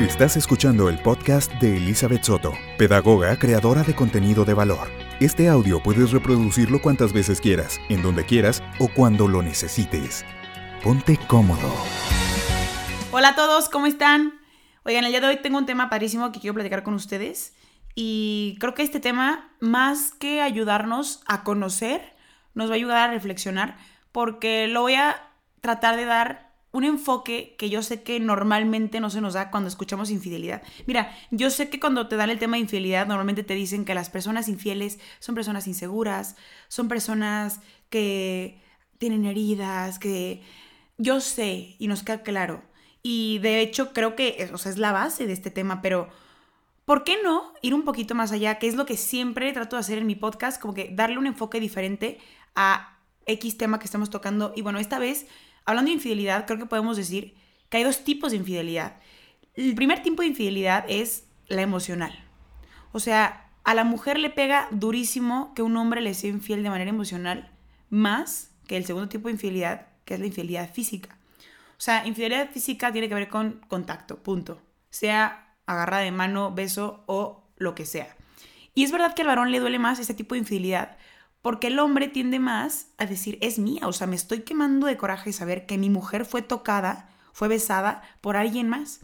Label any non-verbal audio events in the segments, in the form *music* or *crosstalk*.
Estás escuchando el podcast de Elizabeth Soto, pedagoga creadora de contenido de valor. Este audio puedes reproducirlo cuantas veces quieras, en donde quieras o cuando lo necesites. Ponte cómodo. Hola a todos, ¿cómo están? Oigan, el día de hoy tengo un tema padrísimo que quiero platicar con ustedes y creo que este tema, más que ayudarnos a conocer, nos va a ayudar a reflexionar porque lo voy a tratar de dar un enfoque que yo sé que normalmente no se nos da cuando escuchamos infidelidad. Mira, yo sé que cuando te dan el tema de infidelidad, normalmente te dicen que las personas infieles son personas inseguras, son personas que tienen heridas, que yo sé y nos queda claro. Y de hecho creo que o es la base de este tema, pero ¿por qué no ir un poquito más allá? Que es lo que siempre trato de hacer en mi podcast, como que darle un enfoque diferente a X tema que estamos tocando. Y bueno, esta vez hablando de infidelidad, creo que podemos decir que hay dos tipos de infidelidad. El primer tipo de infidelidad es la emocional. O sea, a la mujer le pega durísimo que un hombre le sea infiel de manera emocional, más que el segundo tipo de infidelidad, que es la infidelidad física. O sea, infidelidad física tiene que ver con contacto, punto. Sea agarrada de mano, beso o lo que sea. Y es verdad que al varón le duele más este tipo de infidelidad, porque el hombre tiende más a decir, es mía, o sea, me estoy quemando de coraje saber que mi mujer fue tocada, fue besada por alguien más.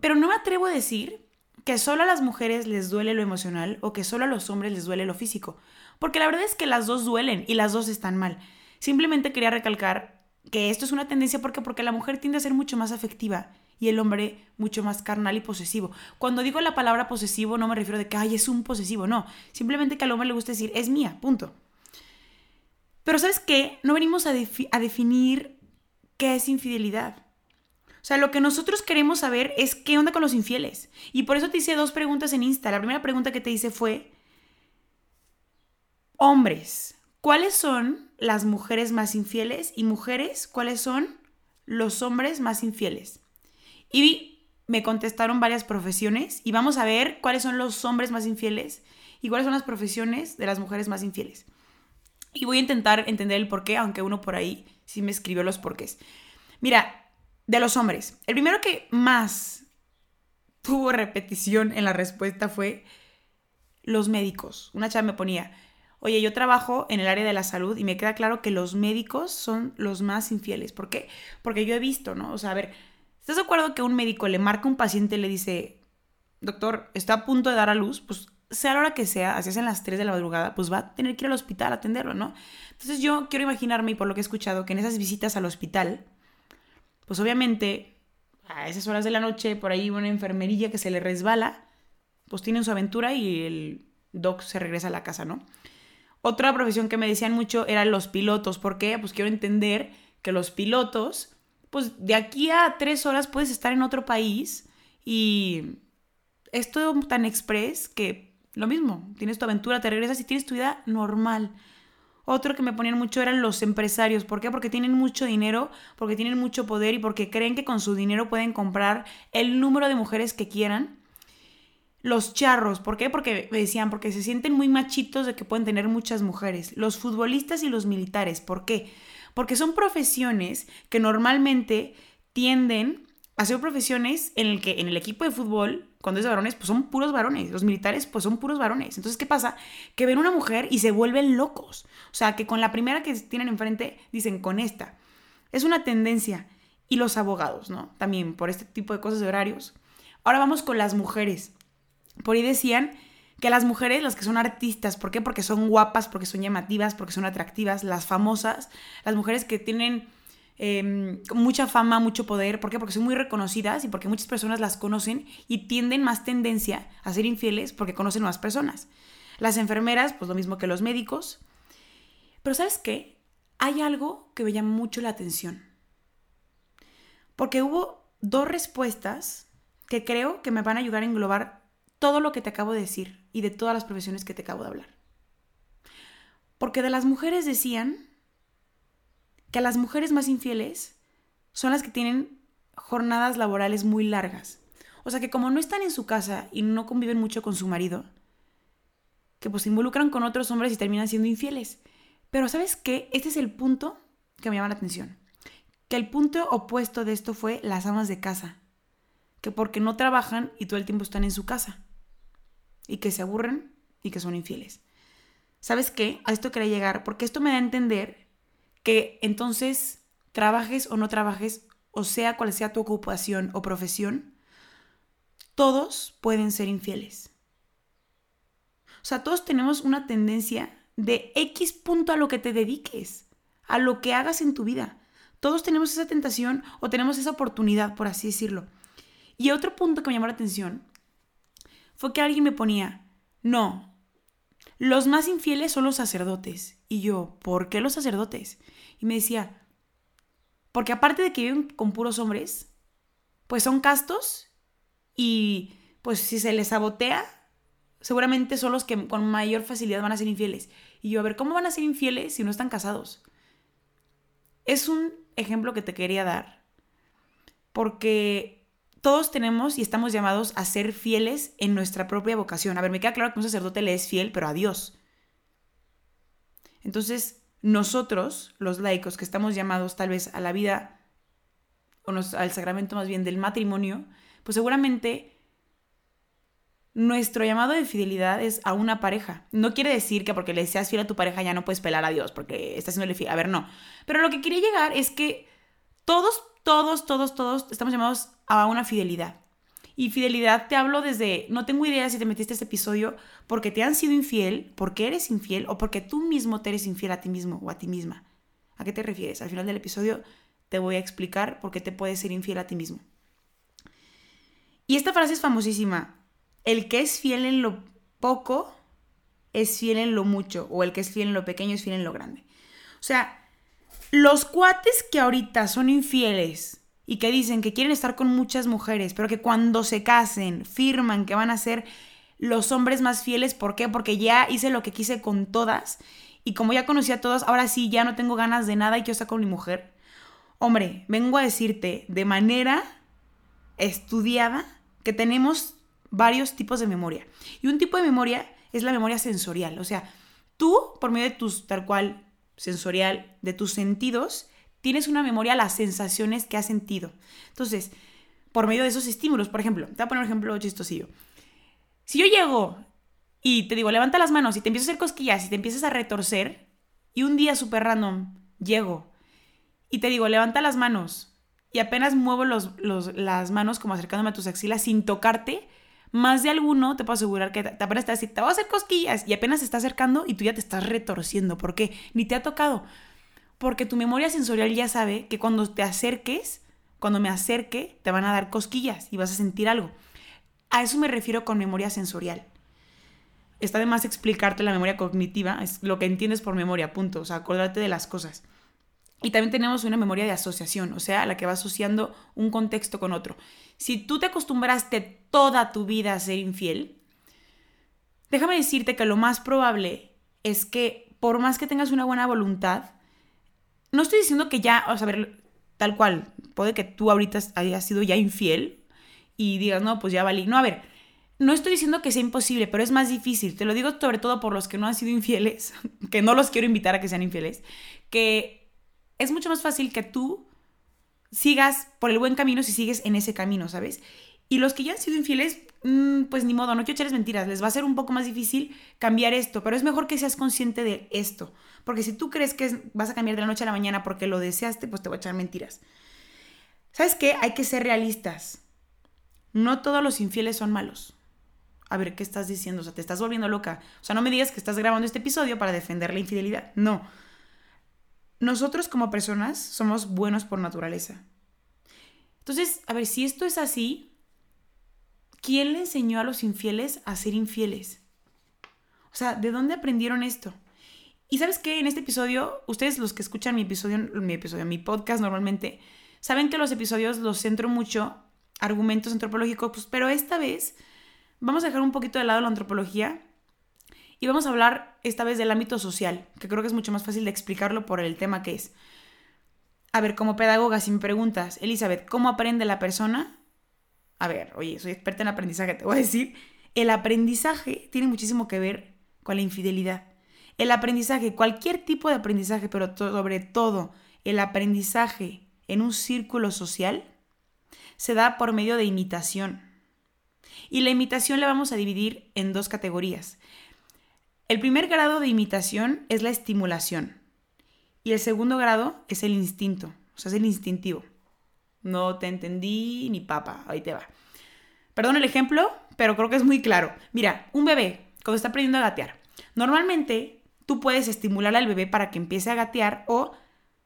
Pero no me atrevo a decir que solo a las mujeres les duele lo emocional o que solo a los hombres les duele lo físico, porque la verdad es que las dos duelen y las dos están mal. Simplemente quería recalcar que esto es una tendencia porque porque la mujer tiende a ser mucho más afectiva y el hombre mucho más carnal y posesivo. Cuando digo la palabra posesivo no me refiero de que, ay, es un posesivo, no. Simplemente que al hombre le gusta decir, es mía, punto. Pero ¿sabes qué? No venimos a, a definir qué es infidelidad. O sea, lo que nosotros queremos saber es qué onda con los infieles. Y por eso te hice dos preguntas en Insta. La primera pregunta que te hice fue, hombres, ¿cuáles son las mujeres más infieles? Y mujeres, ¿cuáles son los hombres más infieles? Y me contestaron varias profesiones y vamos a ver cuáles son los hombres más infieles y cuáles son las profesiones de las mujeres más infieles. Y voy a intentar entender el porqué, aunque uno por ahí sí me escribió los porqués. Mira, de los hombres, el primero que más tuvo repetición en la respuesta fue los médicos. Una chava me ponía, oye, yo trabajo en el área de la salud y me queda claro que los médicos son los más infieles. ¿Por qué? Porque yo he visto, ¿no? O sea, a ver, ¿Estás de acuerdo que un médico le marca a un paciente y le dice, doctor, está a punto de dar a luz? Pues sea la hora que sea, así es en las 3 de la madrugada, pues va a tener que ir al hospital a atenderlo, ¿no? Entonces yo quiero imaginarme, y por lo que he escuchado, que en esas visitas al hospital, pues obviamente a esas horas de la noche, por ahí una enfermerilla que se le resbala, pues tienen su aventura y el doc se regresa a la casa, ¿no? Otra profesión que me decían mucho eran los pilotos. ¿Por qué? Pues quiero entender que los pilotos pues de aquí a tres horas puedes estar en otro país y es todo tan express que lo mismo, tienes tu aventura, te regresas y tienes tu vida normal. Otro que me ponían mucho eran los empresarios. ¿Por qué? Porque tienen mucho dinero, porque tienen mucho poder y porque creen que con su dinero pueden comprar el número de mujeres que quieran. Los charros, ¿por qué? Porque me decían, porque se sienten muy machitos de que pueden tener muchas mujeres. Los futbolistas y los militares, ¿por qué? Porque son profesiones que normalmente tienden a ser profesiones en el que en el equipo de fútbol, cuando es varones, pues son puros varones, los militares pues son puros varones. Entonces, ¿qué pasa? Que ven una mujer y se vuelven locos. O sea, que con la primera que tienen enfrente dicen con esta. Es una tendencia. Y los abogados, ¿no? También por este tipo de cosas de horarios. Ahora vamos con las mujeres. Por ahí decían que las mujeres, las que son artistas, ¿por qué? Porque son guapas, porque son llamativas, porque son atractivas, las famosas, las mujeres que tienen em, mucha fama, mucho poder, ¿por qué? Porque son muy reconocidas y porque muchas personas las conocen y tienden más tendencia a ser infieles porque conocen más personas. Las enfermeras, pues lo mismo que los médicos. Pero ¿sabes qué? Hay algo que me mucho la atención. Porque hubo dos respuestas que creo que me van a ayudar a englobar todo lo que te acabo de decir y de todas las profesiones que te acabo de hablar. Porque de las mujeres decían que las mujeres más infieles son las que tienen jornadas laborales muy largas. O sea que como no están en su casa y no conviven mucho con su marido, que pues se involucran con otros hombres y terminan siendo infieles. Pero ¿sabes qué? Este es el punto que me llama la atención. Que el punto opuesto de esto fue las amas de casa. que porque no trabajan y todo el tiempo están en su casa. Y que se aburren y que son infieles. ¿Sabes qué? A esto quería llegar porque esto me da a entender que entonces trabajes o no trabajes, o sea cual sea tu ocupación o profesión, todos pueden ser infieles. O sea, todos tenemos una tendencia de X punto a lo que te dediques, a lo que hagas en tu vida. Todos tenemos esa tentación o tenemos esa oportunidad, por así decirlo. Y otro punto que me llamó la atención fue que alguien me ponía, no, los más infieles son los sacerdotes. Y yo, ¿por qué los sacerdotes? Y me decía, porque aparte de que viven con puros hombres, pues son castos y pues si se les sabotea, seguramente son los que con mayor facilidad van a ser infieles. Y yo, a ver, ¿cómo van a ser infieles si no están casados? Es un ejemplo que te quería dar. Porque todos tenemos y estamos llamados a ser fieles en nuestra propia vocación. A ver, me queda claro que un sacerdote le es fiel, pero a Dios. Entonces, nosotros, los laicos, que estamos llamados tal vez a la vida, o al sacramento más bien del matrimonio, pues seguramente nuestro llamado de fidelidad es a una pareja. No quiere decir que porque le seas fiel a tu pareja ya no puedes pelar a Dios porque estás haciéndole fiel. A ver, no. Pero lo que quería llegar es que todos, todos, todos, todos estamos llamados a una fidelidad. Y fidelidad te hablo desde, no tengo idea si te metiste este episodio porque te han sido infiel, porque eres infiel o porque tú mismo te eres infiel a ti mismo o a ti misma. ¿A qué te refieres? Al final del episodio te voy a explicar por qué te puedes ser infiel a ti mismo. Y esta frase es famosísima el que es fiel en lo poco es fiel en lo mucho, o el que es fiel en lo pequeño es fiel en lo grande. O sea, los cuates que ahorita son infieles y que dicen que quieren estar con muchas mujeres, pero que cuando se casen firman que van a ser los hombres más fieles, ¿por qué? Porque ya hice lo que quise con todas y como ya conocí a todas, ahora sí ya no tengo ganas de nada y quiero estar con mi mujer. Hombre, vengo a decirte de manera estudiada que tenemos varios tipos de memoria. Y un tipo de memoria es la memoria sensorial. O sea, tú, por medio de tus, tal cual, sensorial, de tus sentidos, tienes una memoria a las sensaciones que has sentido. Entonces, por medio de esos estímulos, por ejemplo, te voy a poner un ejemplo chistosillo. Si yo llego y te digo, levanta las manos y te empiezo a hacer cosquillas y te empiezas a retorcer, y un día súper random llego y te digo, levanta las manos y apenas muevo los, las manos como acercándome a tus axilas sin tocarte, más de alguno te puedo asegurar que te apenas está te voy a hacer cosquillas y apenas se está acercando y tú ya te estás retorciendo. ¿Por qué? Ni te ha tocado. Porque tu memoria sensorial ya sabe que cuando te acerques, cuando me acerque, te van a dar cosquillas y vas a sentir algo. A eso me refiero con memoria sensorial. Está de más explicarte la memoria cognitiva, es lo que entiendes por memoria, punto. O sea, acordarte de las cosas. Y también tenemos una memoria de asociación, o sea, la que va asociando un contexto con otro. Si tú te acostumbraste toda tu vida a ser infiel, déjame decirte que lo más probable es que por más que tengas una buena voluntad, no estoy diciendo que ya, o sea, a ver, tal cual, puede que tú ahorita hayas sido ya infiel y digas, no, pues ya valí. No, a ver, no estoy diciendo que sea imposible, pero es más difícil. Te lo digo sobre todo por los que no han sido infieles, *laughs* que no los quiero invitar a que sean infieles, que es mucho más fácil que tú sigas por el buen camino si sigues en ese camino, ¿sabes? Y los que ya han sido infieles, mm, pues ni modo, no quiero echarles mentiras, les va a ser un poco más difícil cambiar esto, pero es mejor que seas consciente de esto, porque si tú crees que vas a cambiar de la noche a la mañana porque lo deseaste, pues te voy a echar mentiras. ¿Sabes qué? Hay que ser realistas. No todos los infieles son malos. A ver, ¿qué estás diciendo? O sea, te estás volviendo loca. O sea, no me digas que estás grabando este episodio para defender la infidelidad. No nosotros como personas somos buenos por naturaleza. Entonces, a ver, si esto es así, ¿quién le enseñó a los infieles a ser infieles? O sea, ¿de dónde aprendieron esto? Y sabes qué, en este episodio, ustedes los que escuchan mi episodio, mi episodio, mi podcast normalmente, saben que los episodios los centro mucho argumentos antropológicos, pues, pero esta vez vamos a dejar un poquito de lado la antropología y vamos a hablar esta vez del ámbito social, que creo que es mucho más fácil de explicarlo por el tema que es. A ver, como pedagoga, si me preguntas, Elizabeth, ¿cómo aprende la persona? A ver, oye, soy experta en aprendizaje, te voy a decir, el aprendizaje tiene muchísimo que ver con la infidelidad. El aprendizaje, cualquier tipo de aprendizaje, pero sobre todo el aprendizaje en un círculo social, se da por medio de imitación. Y la imitación la vamos a dividir en dos categorías. El primer grado de imitación es la estimulación y el segundo grado es el instinto, o sea, es el instintivo. No te entendí ni papa, ahí te va. Perdón el ejemplo, pero creo que es muy claro. Mira, un bebé, cuando está aprendiendo a gatear, normalmente tú puedes estimular al bebé para que empiece a gatear o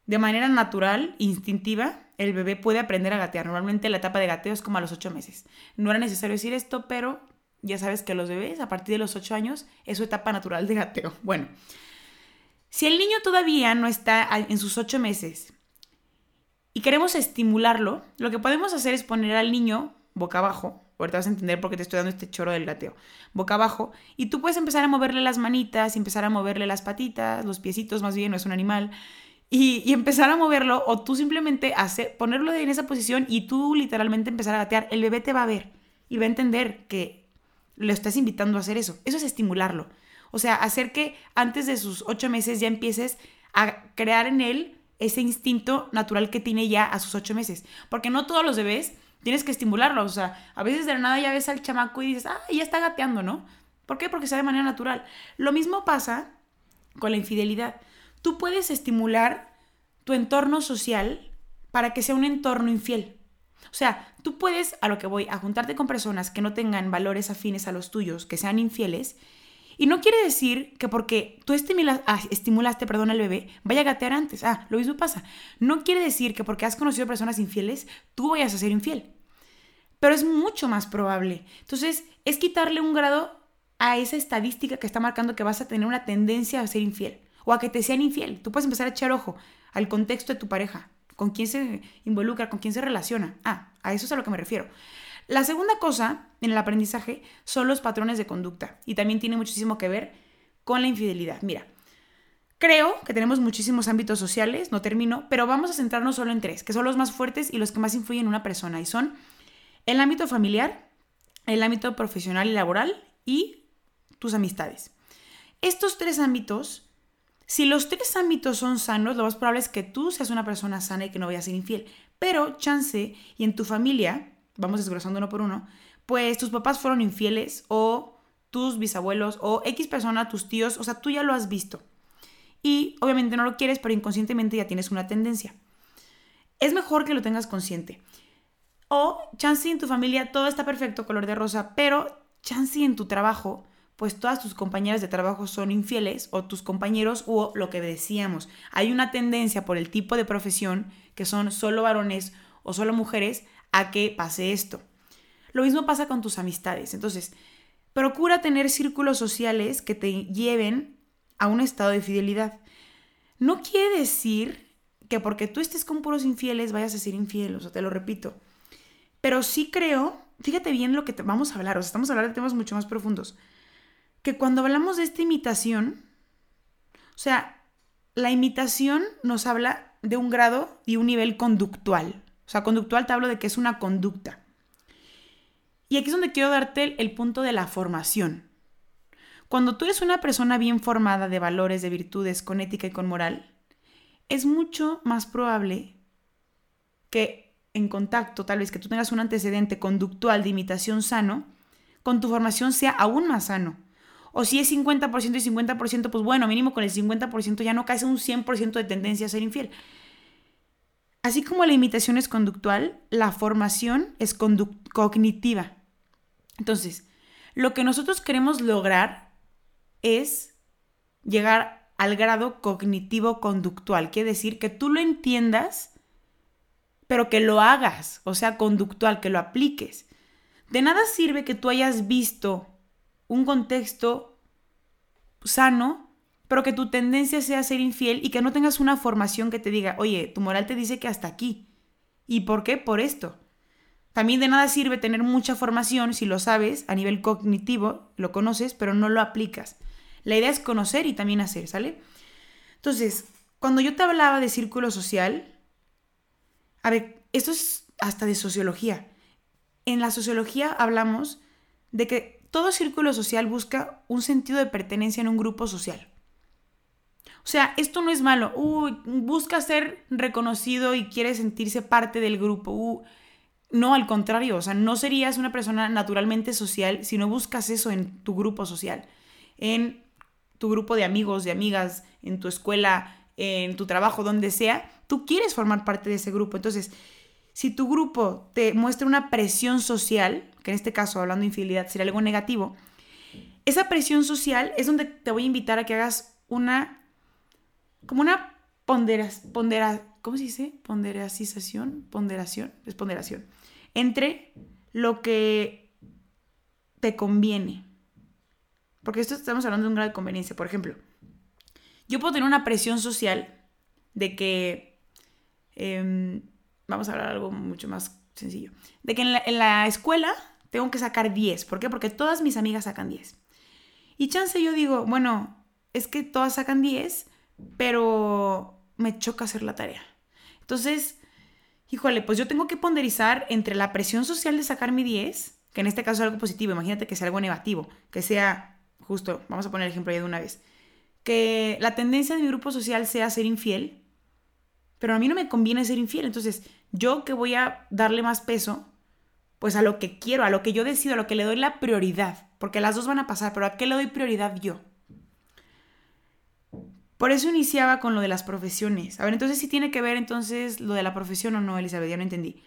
de manera natural, instintiva, el bebé puede aprender a gatear. Normalmente la etapa de gateo es como a los 8 meses. No era necesario decir esto, pero ya sabes que los bebés a partir de los 8 años es su etapa natural de gateo. Bueno, si el niño todavía no está en sus 8 meses y queremos estimularlo, lo que podemos hacer es poner al niño boca abajo. Ahorita vas a entender por qué te estoy dando este choro del gateo. Boca abajo. Y tú puedes empezar a moverle las manitas, empezar a moverle las patitas, los piecitos más bien, no es un animal y, empezar a moverlo o tú simplemente hacer, ponerlo en esa posición y tú literalmente empezar a gatear, el bebé te va a ver y va a entender que lo estás invitando a hacer eso. Eso es estimularlo. O sea, hacer que antes de sus ocho meses ya empieces a crear en él ese instinto natural que tiene ya a sus ocho meses. Porque no todos los bebés tienes que estimularlo. O sea, a veces de la nada ya ves al chamaco y dices, ah, ya está gateando, ¿no? ¿Por qué? Porque sea de manera natural. Lo mismo pasa con la infidelidad tú puedes estimular tu entorno social para que sea un entorno infiel. O sea, tú puedes, a lo que voy, a juntarte con personas que no tengan valores afines a los tuyos, que sean infieles, y no quiere decir que porque tú ah, estimulaste, perdón, al bebé, vaya a gatear antes. Ah, lo mismo pasa. No quiere decir que porque has conocido personas infieles, tú vayas a ser infiel. Pero es mucho más probable. Entonces, es quitarle un grado a esa estadística que está marcando que vas a tener una tendencia a ser infiel o a que te sean infiel. Tú puedes empezar a echar ojo al contexto de tu pareja, con quién se involucra, con quién se relaciona. Ah, a eso es a lo que me refiero. La segunda cosa en el aprendizaje son los patrones de conducta y también tiene muchísimo que ver con la infidelidad. Mira, creo que tenemos muchísimos ámbitos sociales, no termino, pero vamos a centrarnos solo en tres, que son los más fuertes y los que más influyen en una persona y son el ámbito familiar, el ámbito profesional y laboral y tus amistades. Estos tres ámbitos si los tres ámbitos son sanos, lo más probable es que tú seas una persona sana y que no vayas a ser infiel. Pero chance, y en tu familia, vamos desglosando uno por uno, pues tus papás fueron infieles o tus bisabuelos o X persona, tus tíos, o sea, tú ya lo has visto. Y obviamente no lo quieres, pero inconscientemente ya tienes una tendencia. Es mejor que lo tengas consciente. O chance en tu familia todo está perfecto, color de rosa, pero chance en tu trabajo pues todas tus compañeras de trabajo son infieles o tus compañeros o lo que decíamos. Hay una tendencia por el tipo de profesión que son solo varones o solo mujeres a que pase esto. Lo mismo pasa con tus amistades. Entonces, procura tener círculos sociales que te lleven a un estado de fidelidad. No quiere decir que porque tú estés con puros infieles vayas a ser infiel, o sea, te lo repito. Pero sí creo, fíjate bien lo que vamos a hablar, o sea, estamos hablando de temas mucho más profundos que cuando hablamos de esta imitación, o sea, la imitación nos habla de un grado y un nivel conductual. Sea, conductual te hablo de que es una conducta. Y aquí es donde quiero darte el, punto de la formación. Cuando tú eres una persona bien formada de valores, de virtudes, con ética y con moral, es mucho más probable que en contacto, tal vez que tú tengas un antecedente conductual de imitación sano, con tu formación sea aún más sano. O si es 50% y 50%, pues bueno, mínimo con el 50% ya no caes en un 100% de tendencia a ser infiel. Así como la imitación es conductual, la formación es cognitiva. Entonces, lo que nosotros queremos lograr es llegar al grado cognitivo-conductual. Quiere decir que tú lo entiendas, pero que lo hagas, o sea, conductual, que lo apliques. De nada sirve que tú hayas visto un contexto sano, pero que tu tendencia sea ser infiel y que no tengas una formación que te diga, oye, tu moral te dice que hasta aquí. ¿Y por qué? Por esto. También de nada sirve tener mucha formación si lo sabes a nivel cognitivo, lo conoces, pero no lo aplicas. La idea es conocer y también hacer, ¿sale? Entonces, cuando yo te hablaba de círculo social, a ver, esto es hasta de sociología. En la sociología hablamos de que todo círculo social busca un sentido de pertenencia en un grupo social. O sea, esto no es malo. busca ser reconocido y quiere sentirse parte del grupo. no, al contrario, o sea, no serías una persona naturalmente social si no buscas eso en tu grupo social, en tu grupo de amigos, de amigas, en tu escuela, en tu trabajo, donde sea, tú quieres formar parte de ese grupo. Entonces, si tu grupo te muestra una presión social, que en este caso, hablando de infidelidad, sería algo negativo, esa presión social es donde te voy a invitar a que hagas una, como una ponderación, pondera, ¿cómo se dice? Ponderacización, ponderación, es ponderación, entre lo que te conviene. Porque esto estamos hablando de un grado de conveniencia. Por ejemplo, yo puedo tener una presión social de que, em, vamos a hablar algo mucho más sencillo, de que en la, en la escuela tengo que sacar 10. ¿Por qué? Porque todas mis amigas sacan 10. Y chance yo digo, bueno, es que todas sacan 10, pero me choca hacer la tarea. Entonces, híjole, pues yo tengo que ponderizar entre la presión social de sacar mi 10, que en este caso es algo positivo, imagínate que sea algo negativo, que sea, justo, vamos a poner el ejemplo ya de una vez, que la tendencia de mi grupo social sea ser infiel, pero a mí no me conviene ser infiel, entonces yo que voy a darle más peso, pues a lo que quiero, a lo que yo decido, a lo que le doy la prioridad, porque las dos van a pasar, pero ¿a qué le doy prioridad yo? Por eso iniciaba con lo de las profesiones. A ver, entonces sí tiene que ver entonces lo de la profesión o no, Elizabeth, ya no entendí.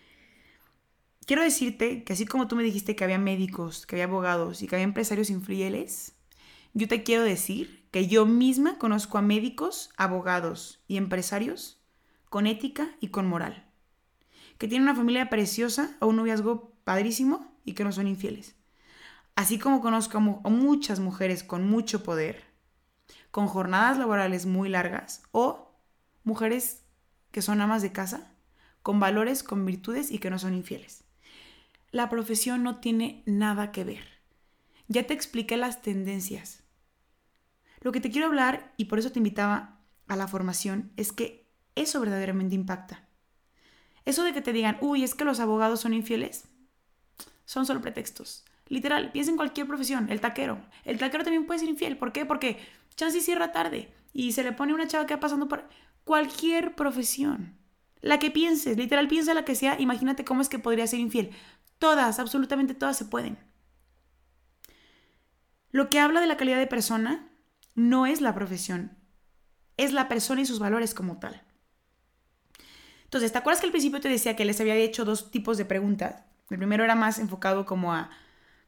Quiero decirte que así como tú me dijiste que había médicos, que había abogados y que había empresarios infieles, yo te quiero decir que yo misma conozco a médicos, abogados y empresarios con ética y con moral, que tienen una familia preciosa o un noviazgo padrísimo y que no son infieles. Así como conozco a muchas mujeres con mucho poder, con jornadas laborales muy largas o mujeres que son amas de casa, con valores, con virtudes y que no son infieles. La profesión no tiene nada que ver. Ya te expliqué las tendencias. Lo que te quiero hablar, y por eso te invitaba a la formación, es que eso verdaderamente impacta. Eso de que te digan, uy, es que los abogados son infieles, son solo pretextos. Literal, piensa en cualquier profesión, el taquero. El taquero también puede ser infiel. ¿Por qué? Porque chance cierra tarde y se le pone una chava que va pasando por cualquier profesión. La que pienses, literal, piensa la que sea, imagínate cómo es que podría ser infiel. Todas, absolutamente todas se pueden. Lo que habla de la calidad de persona no es la profesión, es la persona y sus valores como tal. Entonces, ¿te acuerdas que al principio te decía que les había hecho dos tipos de preguntas? El primero era más enfocado como a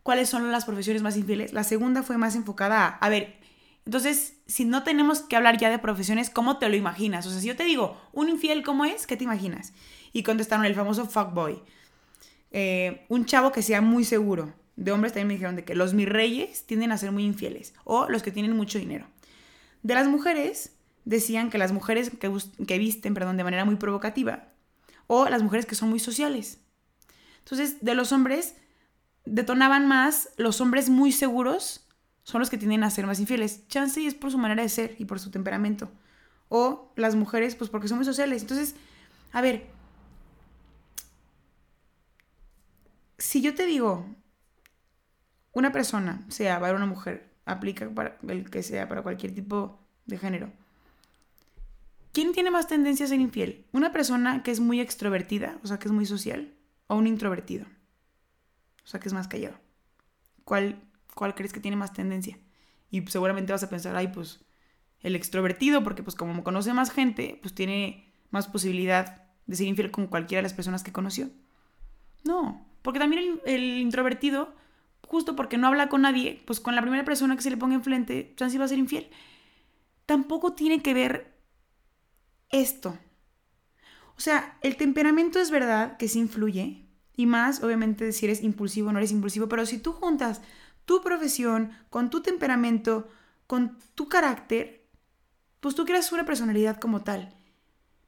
cuáles son las profesiones más infieles. La segunda fue más enfocada a, a ver, entonces, si no tenemos que hablar ya de profesiones, ¿cómo te lo imaginas? O sea, si yo te digo, un infiel, ¿cómo es? ¿Qué te imaginas? Y contestaron el famoso fuckboy. Eh, un chavo que sea muy seguro. De hombres también me dijeron de que los mis reyes tienden a ser muy infieles. O los que tienen mucho dinero. De las mujeres, decían que las mujeres que, que visten, perdón, de manera muy provocativa. O las mujeres que son muy sociales. Entonces, de los hombres, detonaban más los hombres muy seguros son los que tienden a ser más infieles. Chance es por su manera de ser y por su temperamento. O las mujeres, pues porque son muy sociales. Entonces, a ver, si yo te digo, una persona, sea varón o mujer, aplica para el que sea, para cualquier tipo de género. ¿Quién tiene más tendencia a ser infiel? ¿Una persona que es muy extrovertida, o sea, que es muy social, o un introvertido? O sea, que es más callado. ¿Cuál, cuál crees que tiene más tendencia? Y seguramente vas a pensar, ay, pues el extrovertido, porque pues como conoce más gente, pues tiene más posibilidad de ser infiel con cualquiera de las personas que conoció. No, porque también el, introvertido, justo porque no habla con nadie, pues con la primera persona que se le ponga enfrente, chance va a ser infiel. Tampoco tiene que ver esto. O sea, el temperamento es verdad que sí influye, y más, obviamente, si eres impulsivo o no eres impulsivo, pero si tú juntas tu profesión con tu temperamento, con tu carácter, pues tú creas una personalidad como tal.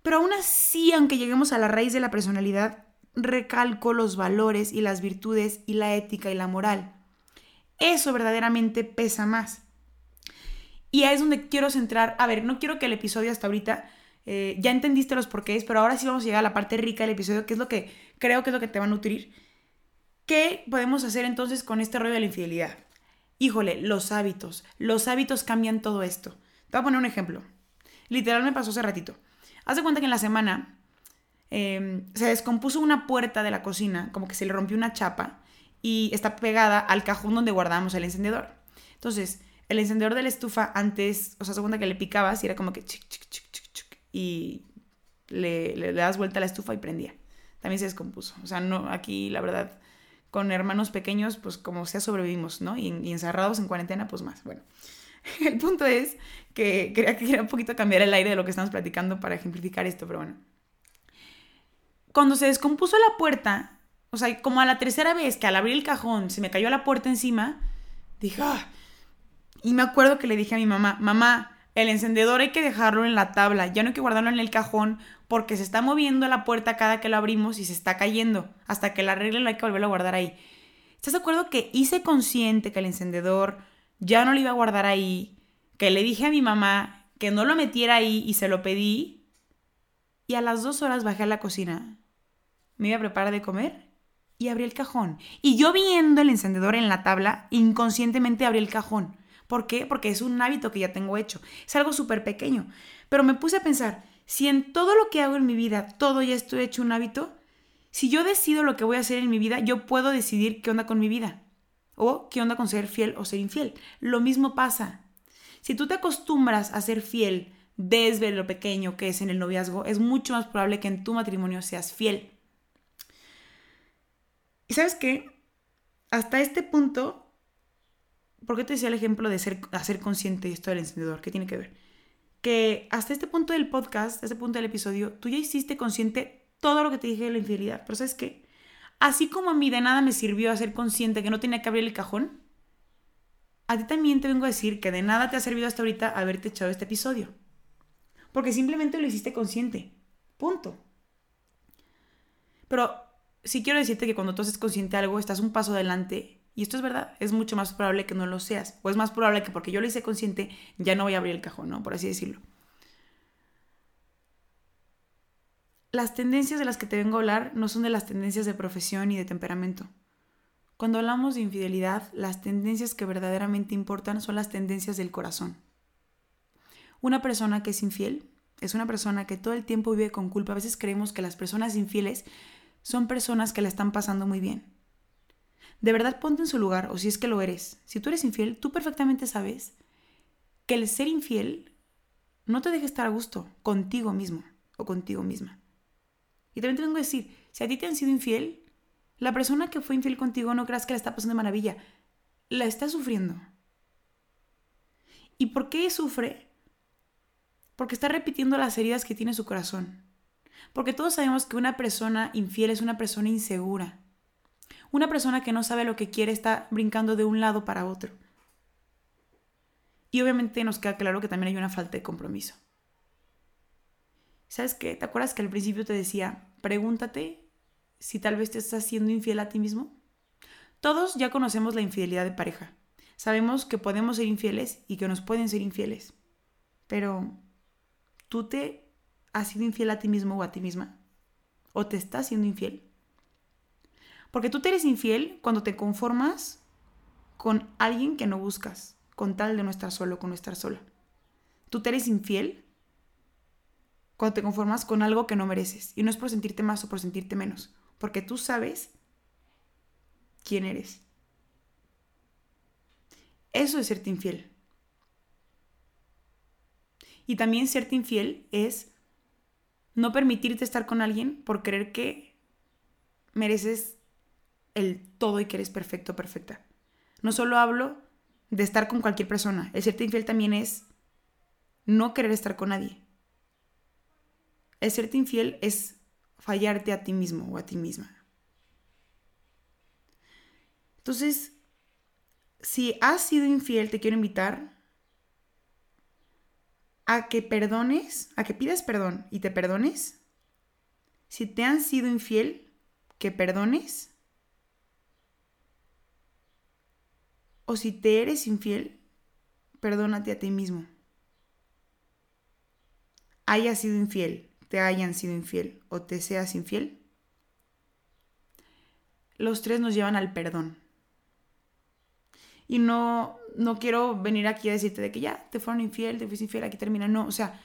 Pero aún así, aunque lleguemos a la raíz de la personalidad, recalco los valores y las virtudes y la ética y la moral. Eso verdaderamente pesa más. Y ahí es donde quiero centrar. A ver, no quiero que el episodio hasta ahorita eh, ya entendiste los porqués, pero ahora sí vamos a llegar a la parte rica del episodio, que es lo que creo que es lo que te va a nutrir. ¿Qué podemos hacer entonces con este rollo de la infidelidad? Híjole, los hábitos. Los hábitos cambian todo esto. Te voy a poner un ejemplo. Literal me pasó hace ratito. Haz de cuenta que en la semana em, se descompuso una puerta de la cocina, como que se le rompió una chapa y está pegada al cajón donde guardábamos el encendedor. Entonces, el encendedor de la estufa antes, o sea, segunda que le picabas y era como que chic, chic, chic, chic, chic, y le, le, das vuelta a la estufa y prendía. También se descompuso. O sea, no, aquí la verdad, con hermanos pequeños, pues como sea sobrevivimos, ¿no? Y, encerrados en cuarentena, pues más. Bueno, *laughs* el punto es que quería, quería un poquito cambiar el aire de lo que estamos platicando para ejemplificar esto, pero bueno. Cuando se descompuso la puerta, o sea, como a la tercera vez que al abrir el cajón se me cayó la puerta encima, dije, ah. Y me acuerdo que le dije a mi mamá, mamá, el encendedor hay que dejarlo en la tabla, ya no hay que guardarlo en el cajón porque se está moviendo la puerta cada que lo abrimos y se está cayendo. Hasta que la arreglen hay que volverlo a guardar ahí. ¿Estás de acuerdo que hice consciente que el encendedor ya no lo iba a guardar ahí? Que le dije a mi mamá que no lo metiera ahí y se lo pedí. Y a las dos horas bajé a la cocina. Me iba a preparar de comer y abrí el cajón. Y yo viendo el encendedor en la tabla, inconscientemente abrí el cajón. ¿Por qué? Porque es un hábito que ya tengo hecho. Es algo súper pequeño. Pero me puse a pensar, si en todo lo que hago en mi vida, todo ya estoy hecho un hábito, si yo decido lo que voy a hacer en mi vida, yo puedo decidir qué onda con mi vida. O qué onda con ser fiel o ser infiel. Lo mismo pasa. Si tú te acostumbras a ser fiel desde lo pequeño que es en el noviazgo, es mucho más probable que en tu matrimonio seas fiel. Y sabes qué? Hasta este punto, ¿por qué te decía el ejemplo de ser, hacer consciente esto del encendedor? ¿Qué tiene que ver? Que hasta este punto del podcast, este punto del episodio, tú ya hiciste consciente todo lo que te dije de la infidelidad. Pero ¿sabes qué? Así como a mí de nada me sirvió hacer consciente que no tenía que abrir el cajón, a ti también te vengo a decir que de nada te ha servido hasta ahorita haberte echado este episodio. Porque simplemente lo hiciste consciente. Punto. Pero sí quiero decirte que cuando tú haces consciente algo, estás un paso adelante. Y esto es verdad, es mucho más probable que no lo seas. O es más probable que porque yo lo hice consciente, ya no voy a abrir el cajón, ¿no? Por así decirlo. Las tendencias de las que te vengo a hablar no son de las tendencias de profesión y de temperamento. Cuando hablamos de infidelidad, las tendencias que verdaderamente importan son las tendencias del corazón. Una persona que es infiel es una persona que todo el tiempo vive con culpa. A veces creemos que las personas infieles son personas que la están pasando muy bien. De verdad ponte en su lugar, o si es que lo eres. Si tú eres infiel, tú perfectamente sabes que el ser infiel no te deja estar a gusto contigo mismo o contigo misma. Y también te vengo a decir, si a ti te han sido infiel, la persona que fue infiel contigo no creas que la está pasando de maravilla, la está sufriendo. ¿Y por qué sufre? Porque está repitiendo las heridas que tiene su corazón. Porque todos sabemos que una persona infiel es una persona insegura. Una persona que no sabe lo que quiere está brincando de un lado para otro. Y obviamente nos queda claro que también hay una falta de compromiso. ¿Sabes qué? ¿Te acuerdas que al principio te decía, pregúntate si tal vez te estás siendo infiel a ti mismo? Todos ya conocemos la infidelidad de pareja. Sabemos que podemos ser infieles y que nos pueden ser infieles. Pero, ¿tú te has sido infiel a ti mismo o a ti misma? ¿O te estás siendo infiel? Porque tú te eres infiel cuando te conformas con alguien que no buscas, con tal de no estar solo, con no estar sola. Tú te eres infiel cuando te conformas con algo que no mereces. Y no es por sentirte más o por sentirte menos, porque tú sabes quién eres. Eso es serte infiel. Y también serte infiel es no permitirte estar con alguien por creer que mereces el todo y que eres perfecto, perfecta. No solo hablo de estar con cualquier persona. El serte infiel también es no querer estar con nadie. El serte infiel es fallarte a ti mismo o a ti misma. Entonces, si has sido infiel, te quiero invitar a que perdones, a que pidas perdón y te perdones. Si te han sido infiel, que perdones. O si te eres infiel, perdónate a ti mismo. Hayas sido infiel, te hayan sido infiel o te seas infiel. Los tres nos llevan al perdón. Y no, no quiero venir aquí a decirte de que ya te fueron infiel, te fuiste infiel, aquí termina. No, o sea,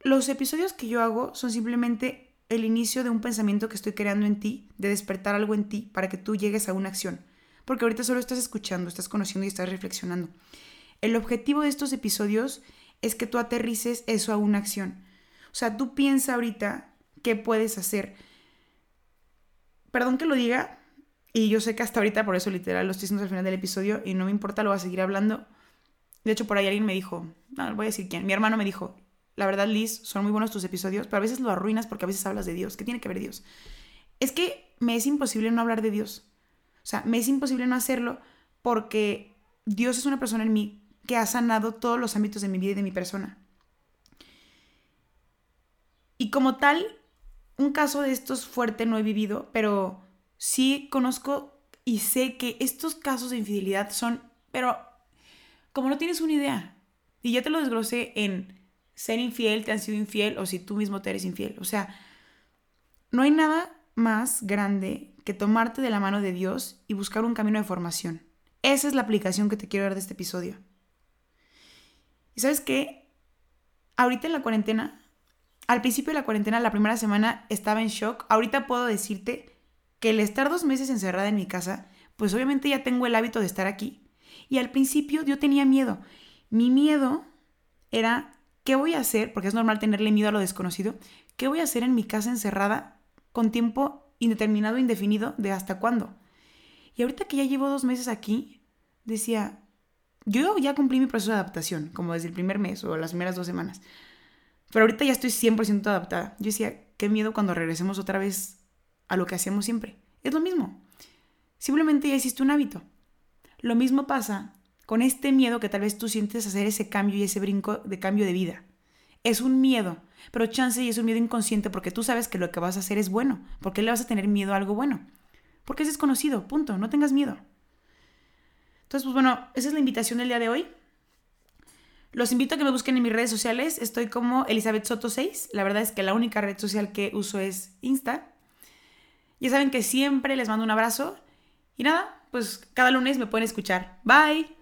los episodios que yo hago son simplemente el inicio de un pensamiento que estoy creando en ti, de despertar algo en ti para que tú llegues a una acción. Porque ahorita solo estás escuchando, estás conociendo y estás reflexionando. El objetivo de estos episodios es que tú aterrices eso a una acción. O sea, tú piensa ahorita qué puedes hacer. Perdón que lo diga, y yo sé que hasta ahorita, por eso literal lo estoy diciendo al final del episodio, y no me importa, lo voy a seguir hablando. De hecho, por ahí alguien me dijo, no, voy a decir quién, mi hermano me dijo, la verdad, Liz, son muy buenos tus episodios, pero a veces lo arruinas porque a veces hablas de Dios. ¿Qué tiene que ver Dios? Es que me es imposible no hablar de Dios. O sea, me es imposible no hacerlo porque Dios es una persona en mí que ha sanado todos los ámbitos de mi vida y de mi persona. Y como tal, un caso de estos fuerte no he vivido, pero sí conozco y sé que estos casos de infidelidad son, pero como no tienes una idea, y ya te lo desglosé en ser infiel, te han sido infiel o si tú mismo te eres infiel. O sea, no hay nada más grande que tomarte de la mano de Dios y buscar un camino de formación. Esa es la aplicación que te quiero dar de este episodio. ¿Y sabes qué? Ahorita en la cuarentena, al principio de la cuarentena, la primera semana estaba en shock. Ahorita puedo decirte que el estar dos meses encerrada en mi casa, pues obviamente ya tengo el hábito de estar aquí. Y al principio yo tenía miedo. Mi miedo era, ¿qué voy a hacer? Porque es normal tenerle miedo a lo desconocido. ¿Qué voy a hacer en mi casa encerrada con tiempo indeterminado, indefinido, de hasta cuándo? Y ahorita que ya llevo dos meses aquí, decía, yo ya cumplí mi proceso de adaptación, como desde el primer mes o las primeras dos semanas. Pero ahorita ya estoy 100% adaptada. Yo decía, qué miedo cuando regresemos otra vez a lo que hacíamos siempre. Es lo mismo. Simplemente ya hiciste un hábito. Lo mismo pasa con este miedo que tal vez tú sientes hacer ese cambio y ese brinco de cambio de vida. Es un miedo, pero chance y es un miedo inconsciente porque tú sabes que lo que vas a hacer es bueno. ¿Por qué le vas a tener miedo a algo bueno? Porque es desconocido, punto, no tengas miedo. Entonces, pues bueno, esa es la invitación del día de hoy. Los invito a que me busquen en mis redes sociales. Estoy como Elizabeth Soto 6. La verdad es que la única red social que uso es Insta. Ya saben que siempre les mando un abrazo. Y nada, pues cada lunes me pueden escuchar. Bye.